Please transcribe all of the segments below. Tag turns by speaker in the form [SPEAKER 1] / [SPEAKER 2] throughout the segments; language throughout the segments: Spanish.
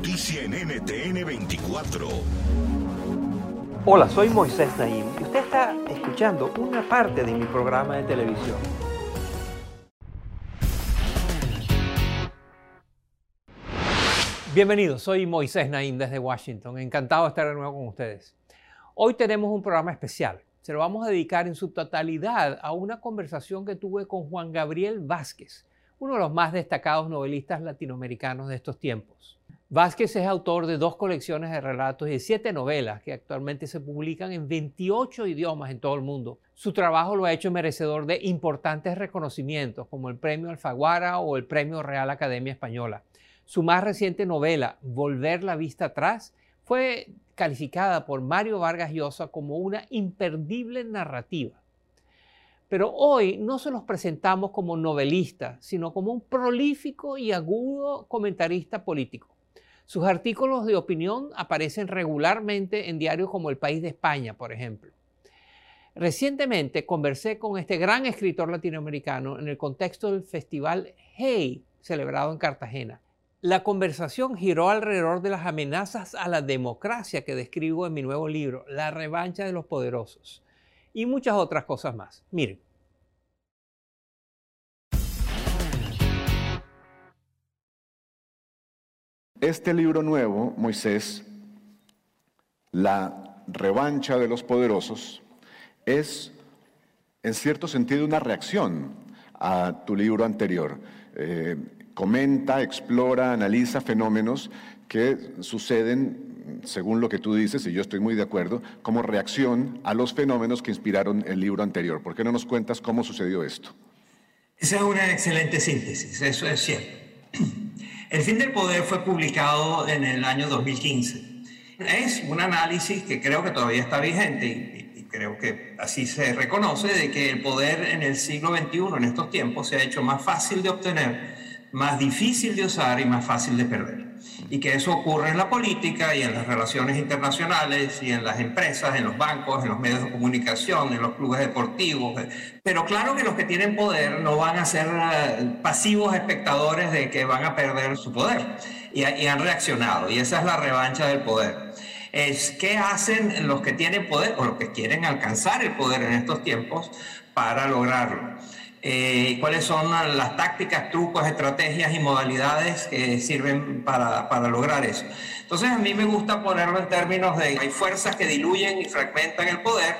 [SPEAKER 1] Noticia en NTN 24.
[SPEAKER 2] Hola, soy Moisés Naim y usted está escuchando una parte de mi programa de televisión. Bienvenidos, soy Moisés Naim desde Washington. Encantado de estar de nuevo con ustedes. Hoy tenemos un programa especial. Se lo vamos a dedicar en su totalidad a una conversación que tuve con Juan Gabriel Vázquez, uno de los más destacados novelistas latinoamericanos de estos tiempos. Vázquez es autor de dos colecciones de relatos y siete novelas que actualmente se publican en 28 idiomas en todo el mundo. Su trabajo lo ha hecho merecedor de importantes reconocimientos como el Premio Alfaguara o el Premio Real Academia Española. Su más reciente novela, Volver la vista atrás, fue calificada por Mario Vargas Llosa como una imperdible narrativa. Pero hoy no se los presentamos como novelista, sino como un prolífico y agudo comentarista político. Sus artículos de opinión aparecen regularmente en diarios como El País de España, por ejemplo. Recientemente conversé con este gran escritor latinoamericano en el contexto del festival Hey, celebrado en Cartagena. La conversación giró alrededor de las amenazas a la democracia que describo en mi nuevo libro, La revancha de los poderosos, y muchas otras cosas más. Miren.
[SPEAKER 3] Este libro nuevo, Moisés, La revancha de los poderosos, es en cierto sentido una reacción a tu libro anterior. Eh, comenta, explora, analiza fenómenos que suceden, según lo que tú dices, y yo estoy muy de acuerdo, como reacción a los fenómenos que inspiraron el libro anterior. ¿Por qué no nos cuentas cómo sucedió esto?
[SPEAKER 4] Esa es una excelente síntesis, eso es cierto. El fin del poder fue publicado en el año 2015. Es un análisis que creo que todavía está vigente y, creo que así se reconoce de que el poder en el siglo XXI, en estos tiempos, se ha hecho más fácil de obtener, más difícil de usar y más fácil de perder y que eso ocurre en la política y en las relaciones internacionales y en las empresas, en los bancos, en los medios de comunicación, en los clubes deportivos. Pero claro que los que tienen poder no van a ser eh, pasivos espectadores de que van a perder su poder y, han reaccionado y esa es la revancha del poder. Es qué hacen los que tienen poder o los que quieren alcanzar el poder en estos tiempos para lograrlo. Eh, cuáles son las tácticas, trucos, estrategias y modalidades que sirven para, para, lograr eso. Entonces a mí me gusta ponerlo en términos de hay fuerzas que diluyen y fragmentan el poder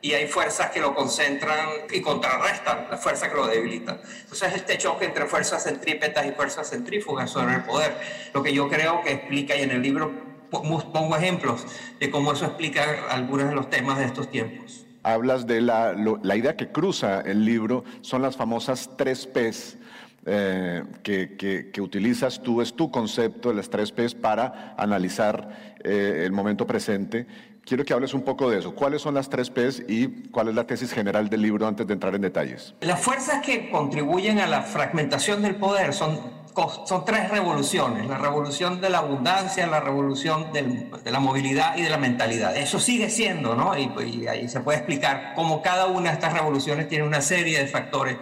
[SPEAKER 4] y hay fuerzas que lo concentran y contrarrestan las fuerzas que lo debilitan. Entonces este choque entre fuerzas centrípetas y fuerzas centrífugas sobre el poder, lo que yo creo que explica y en el libro pongo ejemplos de cómo eso explica algunos de los temas de estos tiempos
[SPEAKER 3] hablas de la, idea que cruza el libro, son las famosas tres P's. Eh, que, utilizas tú, es tu concepto de las tres P's para analizar eh, el momento presente. Quiero que hables un poco de eso. ¿Cuáles son las tres P's y cuál es la tesis general del libro antes de entrar en detalles?
[SPEAKER 4] Las fuerzas que contribuyen a la fragmentación del poder son son tres revoluciones, la revolución de la abundancia, la revolución de la movilidad y de la mentalidad. Eso sigue siendo, ¿no? Y, y, ahí se puede explicar cómo cada una de estas revoluciones tiene una serie de factores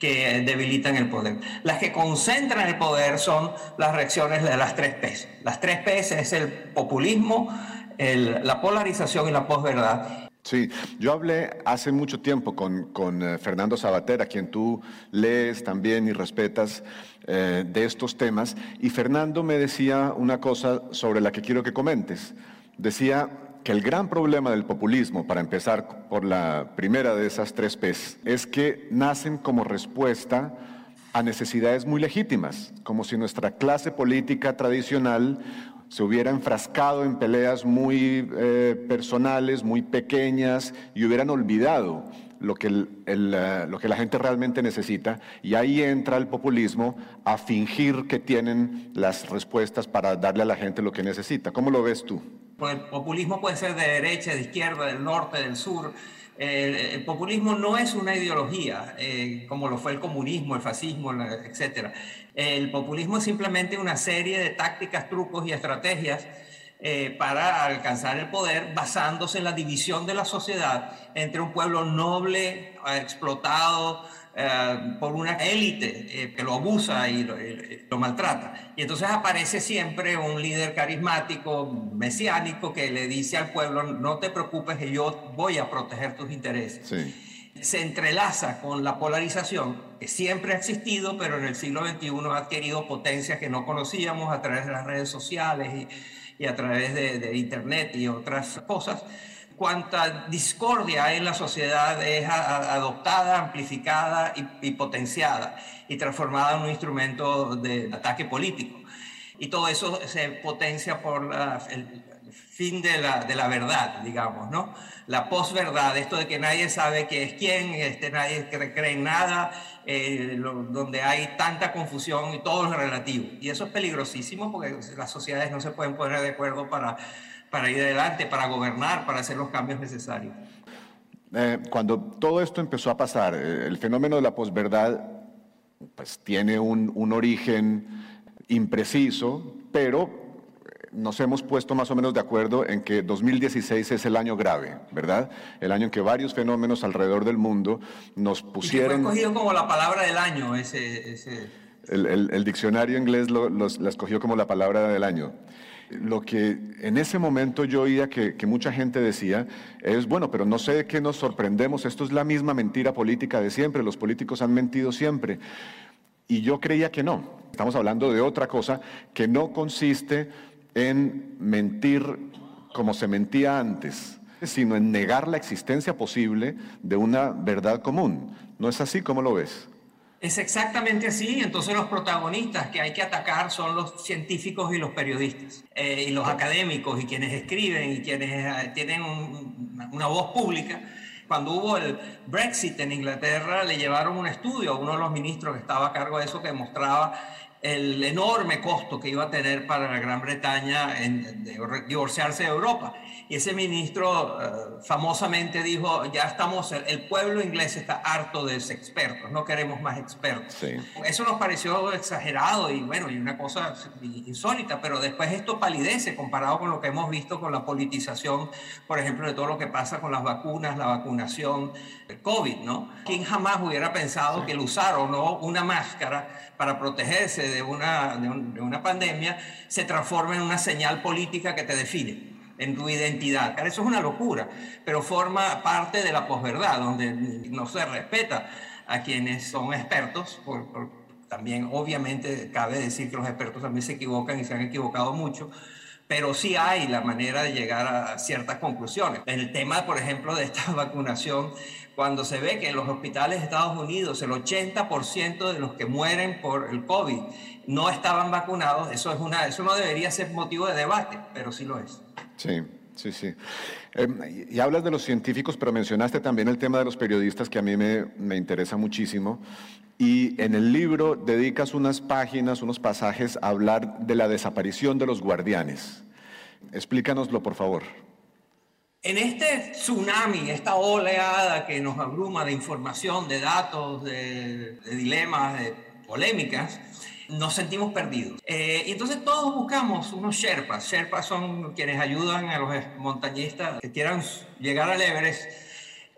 [SPEAKER 4] que debilitan el poder. Las que concentran el poder son las reacciones de las tres P's. Las tres P's es el populismo, la polarización y la posverdad.
[SPEAKER 3] Sí, yo hablé hace mucho tiempo con, con eh, Fernando Sabater, a quien tú lees también y respetas eh, de estos temas, y Fernando me decía una cosa sobre la que quiero que comentes. Decía que el gran problema del populismo, para empezar por la primera de esas tres P's, es que nacen como respuesta a necesidades muy legítimas, como si nuestra clase política tradicional se hubiera enfrascado en peleas muy eh, personales, muy pequeñas, y hubieran olvidado lo que, eh, lo que la gente realmente necesita, y ahí entra el populismo a fingir que tienen las respuestas para darle a la gente lo que necesita. ¿Cómo lo ves tú?
[SPEAKER 4] Pues el populismo puede ser de derecha, de izquierda, del norte, del sur. El, populismo no es una ideología, eh, como lo fue el comunismo, el fascismo, etc. El populismo es simplemente una serie de tácticas, trucos y estrategias eh, para alcanzar el poder basándose en la división de la sociedad entre un pueblo noble, explotado, eh, por una élite eh, que lo abusa y lo, maltrata. Y entonces aparece siempre un líder carismático, mesiánico, que le dice al pueblo, no te preocupes que yo voy a proteger tus intereses. Se entrelaza con la polarización que siempre ha existido, pero en el siglo XXI ha adquirido potencias que no conocíamos a través de las redes sociales y, a través de, de Internet y otras cosas cuánta discordia hay en la sociedad es adoptada, amplificada y, potenciada y transformada en un instrumento de ataque político. Y todo eso se potencia por el fin de la, de la, verdad, digamos, ¿no? La posverdad, esto de que nadie sabe qué es quién, este, nadie cree en nada, eh, donde hay tanta confusión y todo es relativo. Y eso es peligrosísimo porque las sociedades no se pueden poner de acuerdo para para ir adelante, para gobernar, para hacer los cambios necesarios.
[SPEAKER 3] Eh, cuando todo esto empezó a pasar, eh, el fenómeno de la posverdad pues, tiene un, un origen impreciso, pero eh, nos hemos puesto más o menos de acuerdo en que 2016 es el año grave, ¿verdad? El año en que varios fenómenos alrededor del mundo nos pusieron...
[SPEAKER 4] Y fue escogido como la palabra del año ese... ese...
[SPEAKER 3] El, el, diccionario inglés lo, la escogió como la palabra del año lo que en ese momento yo oía que, mucha gente decía es, bueno, pero no sé de qué nos sorprendemos, esto es la misma mentira política de siempre, los políticos han mentido siempre. Y yo creía que no, estamos hablando de otra cosa que no consiste en mentir como se mentía antes, sino en negar la existencia posible de una verdad común. ¿No es así como lo ves?
[SPEAKER 4] Es exactamente así, entonces los protagonistas que hay que atacar son los científicos y los periodistas, eh, y los académicos y quienes escriben y quienes eh, tienen una voz pública. Cuando hubo el Brexit en Inglaterra, le llevaron un estudio a uno de los ministros que estaba a cargo de eso que mostraba el enorme costo que iba a tener para la Gran Bretaña en, divorciarse de Europa. Y ese ministro eh, famosamente dijo, ya estamos, el, pueblo inglés está harto de expertos, no queremos más expertos. Eso nos pareció exagerado y bueno, y una cosa insólita, pero después esto palidece comparado con lo que hemos visto con la politización, por ejemplo, de todo lo que pasa con las vacunas, la vacunación, el COVID, ¿no? ¿Quién jamás hubiera pensado que el usar o no una máscara para protegerse de una, de, una pandemia se transforma en una señal política que te define en tu identidad. Eso es una locura, pero forma parte de la posverdad, donde no se respeta a quienes son expertos. también, obviamente, cabe decir que los expertos también se equivocan y se han equivocado mucho, pero sí hay la manera de llegar a ciertas conclusiones. El tema, por ejemplo, de esta vacunación, cuando se ve que en los hospitales de Estados Unidos el 80% de los que mueren por el COVID no estaban vacunados, eso, es una, eso no debería ser motivo de debate, pero sí lo es.
[SPEAKER 3] Sí, sí, sí. Eh, y hablas de los científicos, pero mencionaste también el tema de los periodistas que a mí me, me interesa muchísimo. Y en el libro dedicas unas páginas, unos pasajes a hablar de la desaparición de los guardianes. Explícanoslo, por favor.
[SPEAKER 4] En este tsunami, esta oleada que nos abruma de información, de datos, de, dilemas, de polémicas, nos sentimos perdidos. Eh, y entonces todos buscamos unos Sherpas. Sherpas son quienes ayudan a los montañistas que quieran llegar al Everest.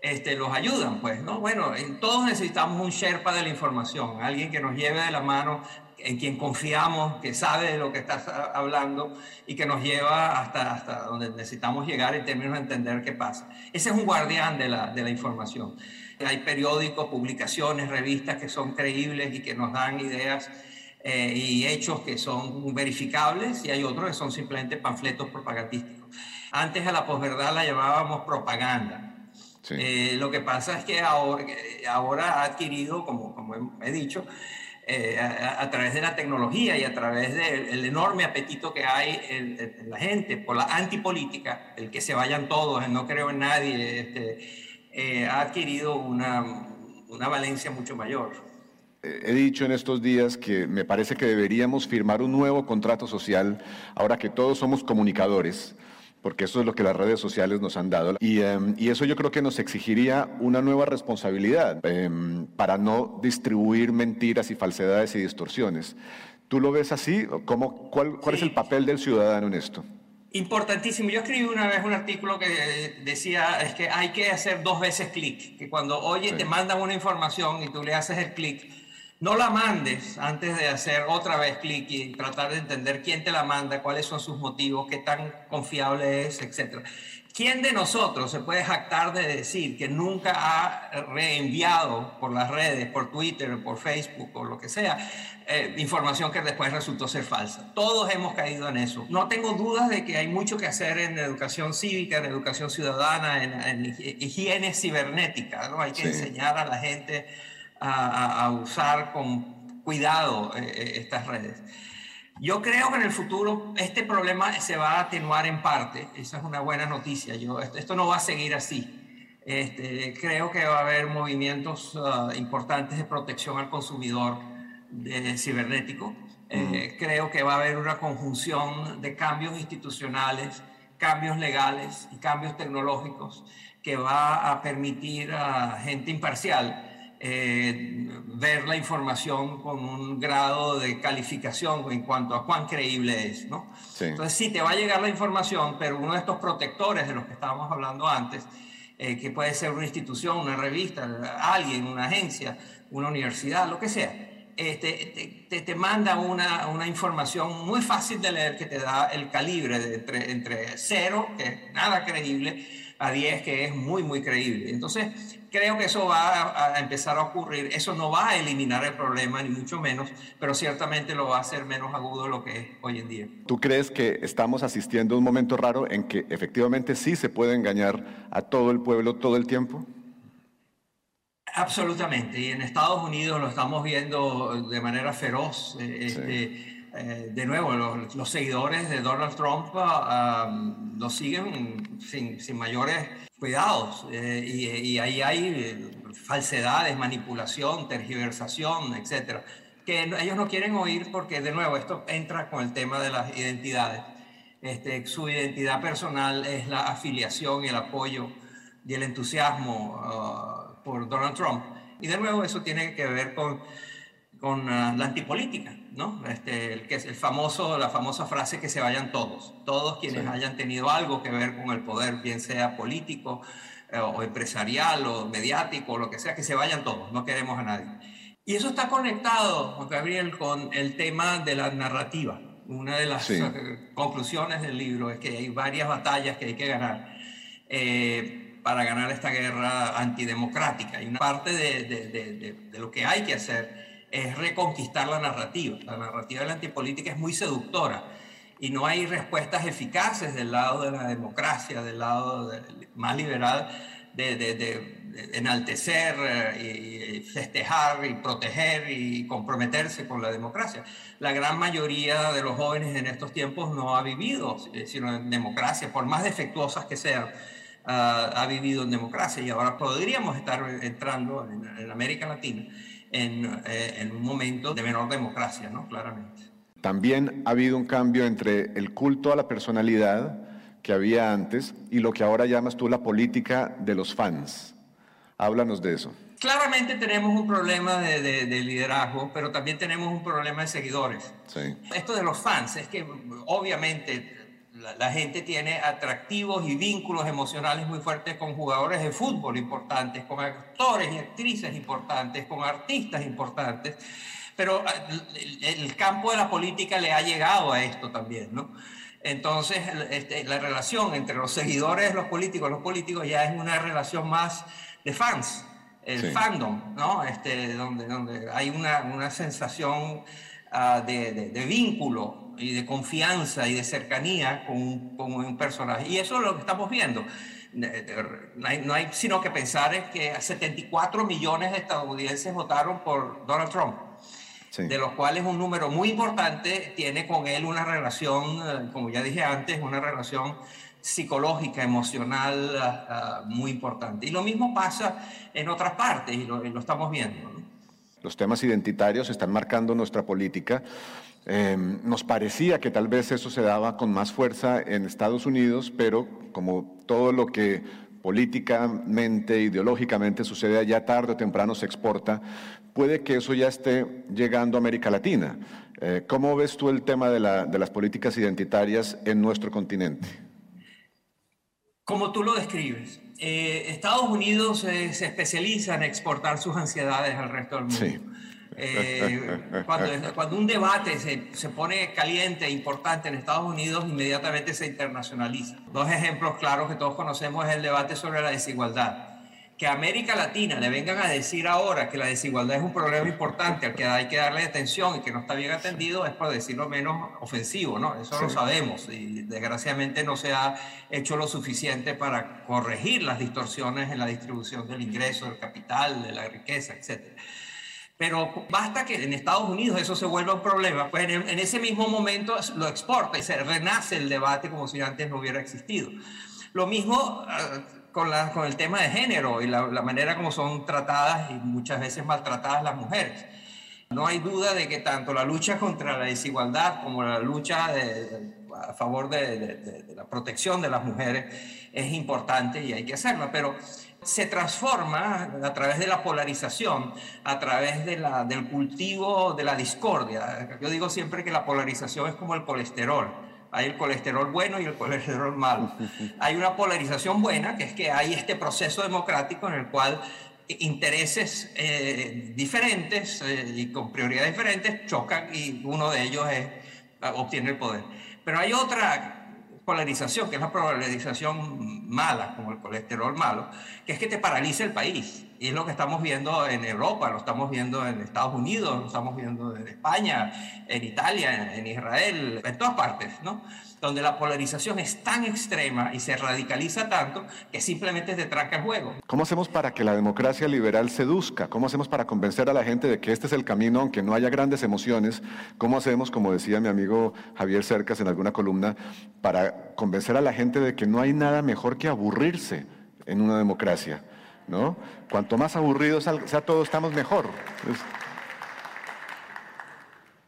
[SPEAKER 4] Este, los ayudan, pues, ¿no? Bueno, todos necesitamos un Sherpa de la información, alguien que nos lleve de la mano en quien confiamos, que sabe de lo que estás hablando y que nos lleva hasta, hasta donde necesitamos llegar en términos de entender qué pasa. Ese es un guardián de la, de la información. Hay periódicos, publicaciones, revistas que son creíbles y que nos dan ideas eh, y hechos que son verificables y hay otros que son simplemente panfletos propagandísticos. Antes a la posverdad la llamábamos propaganda. Eh, lo que pasa es que ahora, ahora ha adquirido, como, como he dicho, eh, a, través de la tecnología y a través del enorme apetito que hay en, la gente por la antipolítica, el que se vayan todos, el no creo en nadie, este, eh, ha adquirido una, una valencia mucho mayor.
[SPEAKER 3] He dicho en estos días que me parece que deberíamos firmar un nuevo contrato social ahora que todos somos comunicadores porque eso es lo que las redes sociales nos han dado. Y, em, y eso yo creo que nos exigiría una nueva responsabilidad em, para no distribuir mentiras y falsedades y distorsiones. ¿Tú lo ves así? ¿Cómo, cuál, ¿Cuál es el papel del ciudadano en esto?
[SPEAKER 4] Importantísimo. Yo escribí una vez un artículo que decía es que hay que hacer dos veces clic, que cuando oye te mandan una información y tú le haces el clic, no la mandes antes de hacer otra vez clic y tratar de entender quién te la manda, cuáles son sus motivos, qué tan confiable es, etc. ¿Quién de nosotros se puede jactar de decir que nunca ha reenviado por las redes, por Twitter, por Facebook o lo que sea, eh, información que después resultó ser falsa? Todos hemos caído en eso. No tengo dudas de que hay mucho que hacer en educación cívica, en educación ciudadana, en, higiene cibernética. ¿no? Hay que enseñar a la gente a, usar con cuidado eh, eh, estas redes. Yo creo que en el futuro este problema se va a atenuar en parte. Esa es una buena noticia. Yo, esto, no va a seguir así. Este, creo que va a haber movimientos ah, importantes de protección al consumidor de, cibernético. Eh, creo que va a haber una conjunción de cambios institucionales, cambios legales y cambios tecnológicos que va a permitir a gente imparcial eh, ver la información con un grado de calificación en cuanto a cuán creíble es, ¿no? Entonces sí, te va a llegar la información, pero uno de estos protectores de los que estábamos hablando antes, eh, que puede ser una institución, una revista, alguien, una agencia, una universidad, lo que sea, este, te, te, manda una, una, información muy fácil de leer que te da el calibre de entre, entre cero, que es nada creíble, a 10, que es muy, muy creíble. Entonces, creo que eso va a, empezar a ocurrir. Eso no va a eliminar el problema, ni mucho menos, pero ciertamente lo va a hacer menos agudo de lo que es hoy en día.
[SPEAKER 3] ¿Tú crees que estamos asistiendo a un momento raro en que efectivamente sí se puede engañar a todo el pueblo todo el tiempo?
[SPEAKER 4] Absolutamente, y en Estados Unidos lo estamos viendo de manera feroz. Eh, este, eh, de nuevo, los, seguidores de Donald Trump uh, lo siguen sin, sin mayores cuidados eh, y, ahí hay eh, falsedades, manipulación, tergiversación, etcétera, que ellos no quieren oír porque, de nuevo, esto entra con el tema de las identidades. Este, su identidad personal es la afiliación el apoyo y el entusiasmo uh, por Donald Trump. Y de nuevo, eso tiene que ver con, con uh, la antipolítica. ¿no? Este, el, que es el famoso, la famosa frase que se vayan todos, todos quienes hayan tenido algo que ver con el poder, bien sea político eh, o empresarial o mediático o lo que sea, que se vayan todos, no queremos a nadie. Y eso está conectado, Juan Gabriel, con el tema de la narrativa. Una de las eh, conclusiones del libro es que hay varias batallas que hay que ganar eh, para ganar esta guerra antidemocrática. Y una parte de, de, de lo que hay que hacer es reconquistar la narrativa. La narrativa de la antipolítica es muy seductora y no hay respuestas eficaces del lado de la democracia, del lado más liberal de, enaltecer eh, y festejar y proteger y comprometerse con la democracia. La gran mayoría de los jóvenes en estos tiempos no ha vivido eh, sino en democracia, por más defectuosas que sean. Ah, ha vivido en democracia y ahora podríamos estar entrando en América Latina eh, en, un momento de menor democracia, ¿no? Claramente.
[SPEAKER 3] También ha habido un cambio entre el culto a la personalidad que había antes y lo que ahora llamas tú la política de los fans. Háblanos de eso.
[SPEAKER 4] Claramente tenemos un problema de, de, liderazgo, pero también tenemos un problema de seguidores.
[SPEAKER 3] Sí.
[SPEAKER 4] Esto de los fans es que obviamente la, gente tiene atractivos y vínculos emocionales muy fuertes con jugadores de fútbol importantes, con actores y actrices importantes, con artistas importantes, Pero ah, el, campo de la política le ha llegado a esto también, ¿no? Entonces, este, la relación entre los seguidores de los políticos los políticos ya es una relación más de fans, el fandom, ¿no? Este, donde, donde hay una, una sensación uh, de, de, vínculo y de confianza y de cercanía con, con, un personaje. Y eso es lo que estamos viendo. No hay, no hay sino que pensar es que 74 millones de estadounidenses votaron por Donald Trump de los cuales un número muy importante tiene con él una relación, eh, como ya dije antes, una relación psicológica, emocional uh, muy importante. Y lo mismo pasa en otras partes y lo, estamos viendo.
[SPEAKER 3] Los temas identitarios están marcando nuestra política. Eh, nos parecía que tal vez eso se daba con más fuerza en Estados Unidos, pero como todo lo que políticamente, ideológicamente sucede allá tarde o temprano se exporta, puede que eso ya esté llegando a América Latina. Eh, ¿Cómo ves tú el tema de, las políticas identitarias en nuestro continente?
[SPEAKER 4] Como tú lo describes, eh, Estados Unidos se especializa en exportar sus ansiedades al resto del mundo. Eh, cuando, un debate se, se, pone caliente e importante en Estados Unidos, inmediatamente se internacionaliza. Dos ejemplos claros que todos conocemos es el debate sobre la desigualdad. Que América Latina le vengan a decir ahora que la desigualdad es un problema importante al que hay que darle atención y que no está bien atendido es por decirlo menos ofensivo, ¿no? Eso lo sabemos y desgraciadamente no se ha hecho lo suficiente para corregir las distorsiones en la distribución del ingreso, del capital, de la riqueza, etcétera. Pero basta que en Estados Unidos eso se vuelva un problema, pues en, ese mismo momento lo exporta y se renace el debate como si antes no hubiera existido. Lo mismo ah, con, la, con el tema de género y la, manera como son tratadas y muchas veces maltratadas las mujeres. No hay duda de que tanto la lucha contra la desigualdad como la lucha a favor de, la protección de las mujeres es importante y hay que hacerla, pero se transforma a través de la polarización, a través del cultivo de la discordia. Yo digo siempre que la polarización es como el colesterol. Hay el colesterol bueno y el colesterol malo. Hay una polarización buena, que es que hay este proceso democrático en el cual intereses eh, diferentes eh, y con prioridades diferentes chocan y uno de ellos es, obtiene el poder. Pero hay otra polarización, que es la polarización mala, como el colesterol malo, que es que te paraliza el país. Y es lo que estamos viendo en Europa, lo estamos viendo en Estados Unidos, lo estamos viendo en España, en Italia, en Israel, en todas partes, ¿no? donde la polarización es tan extrema y se radicaliza tanto que simplemente te tranca el juego.
[SPEAKER 3] ¿Cómo hacemos para que la democracia liberal seduzca? ¿Cómo hacemos para convencer a la gente de que este es el camino, aunque no haya grandes emociones? ¿Cómo hacemos, como decía mi amigo Javier Cercas en alguna columna, para convencer a la gente de que no hay nada mejor que aburrirse en una democracia? ¿no? Cuanto más aburridos sea todo, estamos mejor.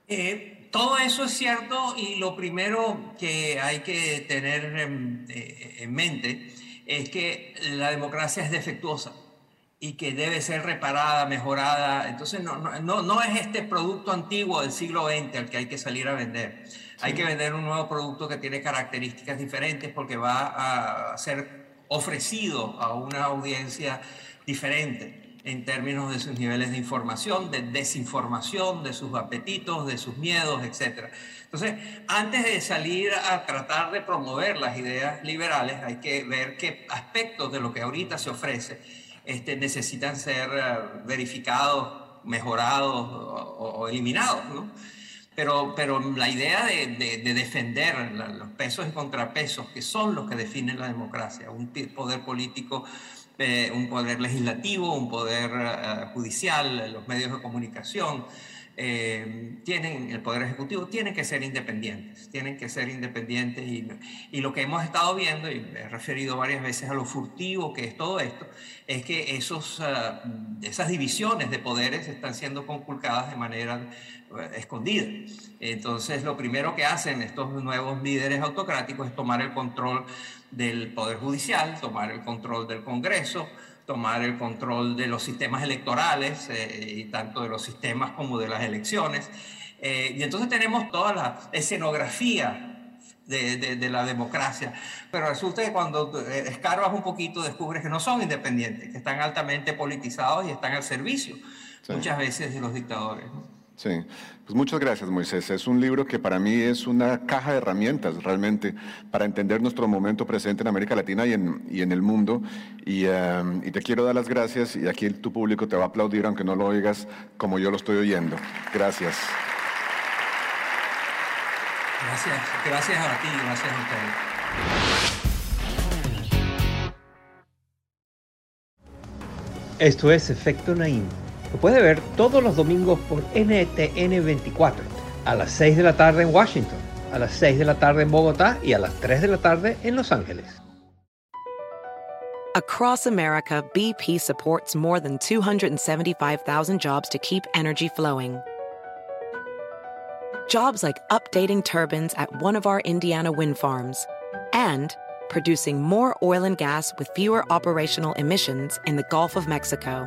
[SPEAKER 4] Eh, todo eso es cierto y lo primero que hay que tener eh, en, mente es que la democracia es defectuosa y que debe ser reparada, mejorada. Entonces no, no, no es este producto antiguo del siglo XX al que hay que salir a vender. Hay que vender un nuevo producto que tiene características diferentes porque va a ser ofrecido a una audiencia diferente en términos de sus niveles de información, de desinformación, de sus apetitos, de sus miedos, etc. Entonces, antes de salir a tratar de promover las ideas liberales, hay que ver qué aspectos de lo que ahorita se ofrece este, necesitan ser eh, verificados, mejorados o, eliminados. ¿no? Pero, pero, la idea de, de, defender los pesos y contrapesos, que son los que definen la democracia, un poder político eh, un poder legislativo, un poder eh, judicial, los medios de comunicación, eh, tienen, el Poder Ejecutivo, tienen que ser independientes, tienen que ser independientes y, y, lo que hemos estado viendo, y me he referido varias veces a lo furtivo que es todo esto, es que esos, esas divisiones de poderes están siendo conculcadas de manera escondida. Entonces, lo primero que hacen estos nuevos líderes autocráticos es tomar el control del Poder Judicial, tomar el control del Congreso, tomar el control de los sistemas electorales, eh, y tanto de los sistemas como de las elecciones. Eh, y entonces tenemos toda la escenografía de, de, la democracia. Pero resulta que cuando eh, escarbas un poquito descubres que no son independientes, que están altamente politizados y están al servicio muchas veces de los dictadores.
[SPEAKER 3] Sí, pues muchas gracias Moisés. Es un libro que para mí es una caja de herramientas realmente para entender nuestro momento presente en América Latina y en, y en el mundo. Y, eh, y, te quiero dar las gracias y aquí tu público te va a aplaudir aunque no lo oigas como yo lo estoy oyendo. Gracias.
[SPEAKER 4] Gracias, gracias a ti, gracias a
[SPEAKER 2] ustedes. Esto es Efecto Naim lo puede ver todos los domingos por NTN 24, a las 6 de la tarde en Washington, a las 6 de la tarde en Bogotá y a las 3 de la tarde en Los Ángeles.
[SPEAKER 5] Across America, BP supports more than 275,000 jobs to keep energy flowing. Jobs like updating turbines at one of our Indiana wind farms and producing more oil and gas with fewer operational emissions in the Gulf of Mexico.